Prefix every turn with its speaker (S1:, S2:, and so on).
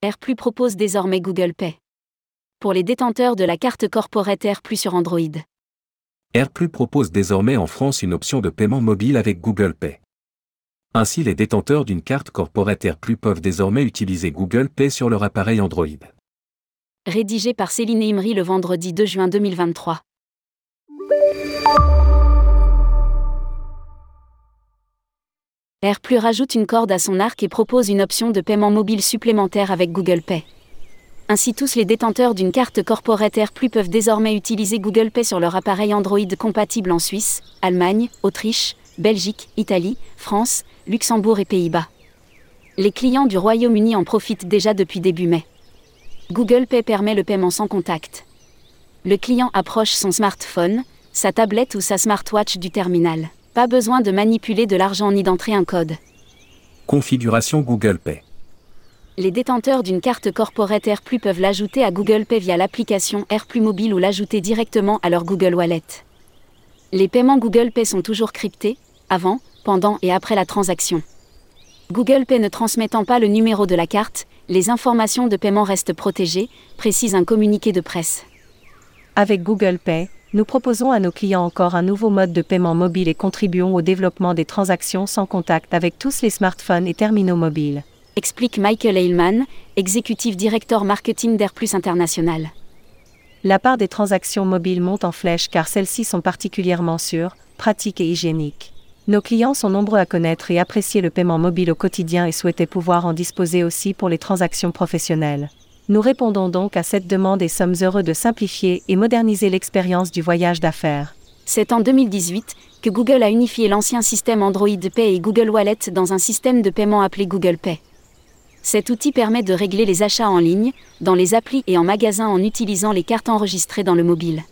S1: AirPlus propose désormais Google Pay. Pour les détenteurs de la carte corporate AirPlus sur Android.
S2: AirPlus propose désormais en France une option de paiement mobile avec Google Pay. Ainsi les détenteurs d'une carte corporate AirPlus peuvent désormais utiliser Google Pay sur leur appareil Android.
S1: Rédigé par Céline Imri le vendredi 2 juin 2023. AirPlus rajoute une corde à son arc et propose une option de paiement mobile supplémentaire avec Google Pay. Ainsi tous les détenteurs d'une carte corporate AirPlus peuvent désormais utiliser Google Pay sur leur appareil Android compatible en Suisse, Allemagne, Autriche, Belgique, Italie, France, Luxembourg et Pays-Bas. Les clients du Royaume-Uni en profitent déjà depuis début mai. Google Pay permet le paiement sans contact. Le client approche son smartphone, sa tablette ou sa smartwatch du terminal. Pas besoin de manipuler de l'argent ni d'entrer un code.
S2: Configuration Google Pay.
S1: Les détenteurs d'une carte corporate AirPlus peuvent l'ajouter à Google Pay via l'application AirPlus Mobile ou l'ajouter directement à leur Google Wallet. Les paiements Google Pay sont toujours cryptés, avant, pendant et après la transaction. Google Pay ne transmettant pas le numéro de la carte, les informations de paiement restent protégées, précise un communiqué de presse.
S3: Avec Google Pay, nous proposons à nos clients encore un nouveau mode de paiement mobile et contribuons au développement des transactions sans contact avec tous les smartphones et terminaux mobiles.
S1: Explique Michael Eilman, exécutif directeur marketing d'AirPlus International.
S3: La part des transactions mobiles monte en flèche car celles-ci sont particulièrement sûres, pratiques et hygiéniques. Nos clients sont nombreux à connaître et apprécier le paiement mobile au quotidien et souhaitaient pouvoir en disposer aussi pour les transactions professionnelles. Nous répondons donc à cette demande et sommes heureux de simplifier et moderniser l'expérience du voyage d'affaires.
S1: C'est en 2018 que Google a unifié l'ancien système Android Pay et Google Wallet dans un système de paiement appelé Google Pay. Cet outil permet de régler les achats en ligne, dans les applis et en magasin en utilisant les cartes enregistrées dans le mobile.